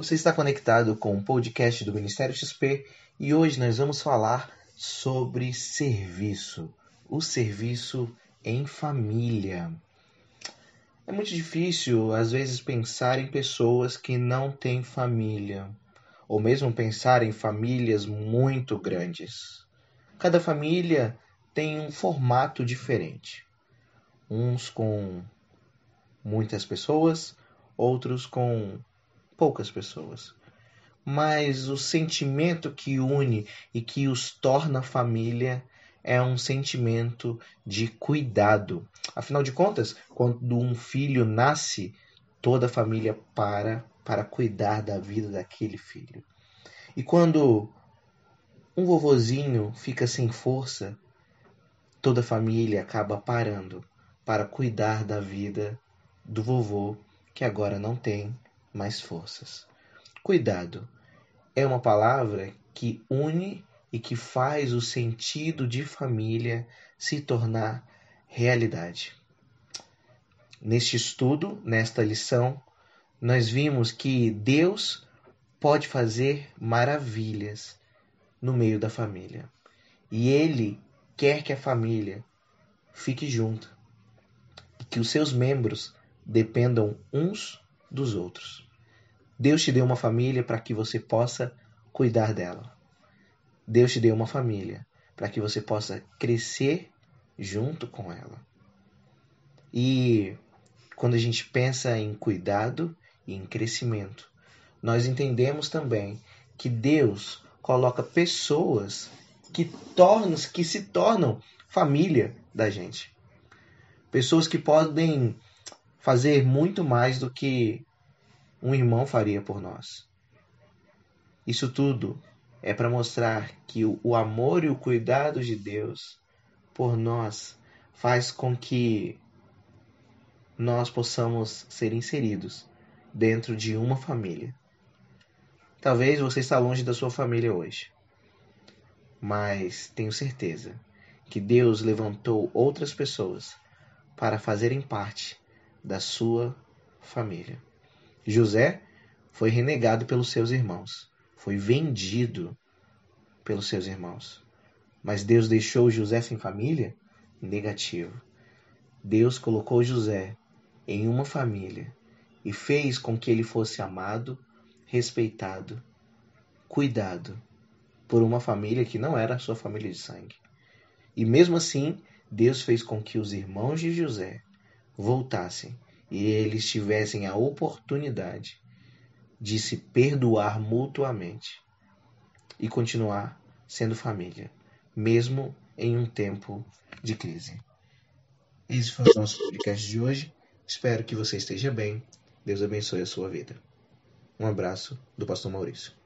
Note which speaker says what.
Speaker 1: Você está conectado com o podcast do Ministério XP e hoje nós vamos falar sobre serviço, o serviço em família. É muito difícil, às vezes, pensar em pessoas que não têm família, ou mesmo pensar em famílias muito grandes. Cada família tem um formato diferente. Uns com muitas pessoas, outros com poucas pessoas. Mas o sentimento que une e que os torna família é um sentimento de cuidado. Afinal de contas, quando um filho nasce, toda a família para para cuidar da vida daquele filho. E quando um vovozinho fica sem força, toda a família acaba parando para cuidar da vida do vovô que agora não tem mais forças. Cuidado é uma palavra que une e que faz o sentido de família se tornar realidade. Neste estudo, nesta lição, nós vimos que Deus pode fazer maravilhas no meio da família. E Ele quer que a família fique junta que os seus membros dependam uns dos outros. Deus te deu uma família para que você possa cuidar dela. Deus te deu uma família para que você possa crescer junto com ela. E quando a gente pensa em cuidado e em crescimento, nós entendemos também que Deus coloca pessoas que tornam, que se tornam família da gente. Pessoas que podem fazer muito mais do que um irmão faria por nós. Isso tudo é para mostrar que o amor e o cuidado de Deus por nós faz com que nós possamos ser inseridos dentro de uma família. Talvez você está longe da sua família hoje, mas tenho certeza que Deus levantou outras pessoas para fazerem parte da sua família. José foi renegado pelos seus irmãos, foi vendido pelos seus irmãos. Mas Deus deixou José sem família? Negativo. Deus colocou José em uma família e fez com que ele fosse amado, respeitado, cuidado por uma família que não era a sua família de sangue. E mesmo assim, Deus fez com que os irmãos de José voltassem e eles tivessem a oportunidade de se perdoar mutuamente e continuar sendo família, mesmo em um tempo de crise. Esse foi o nosso podcast de hoje. Espero que você esteja bem. Deus abençoe a sua vida. Um abraço do Pastor Maurício.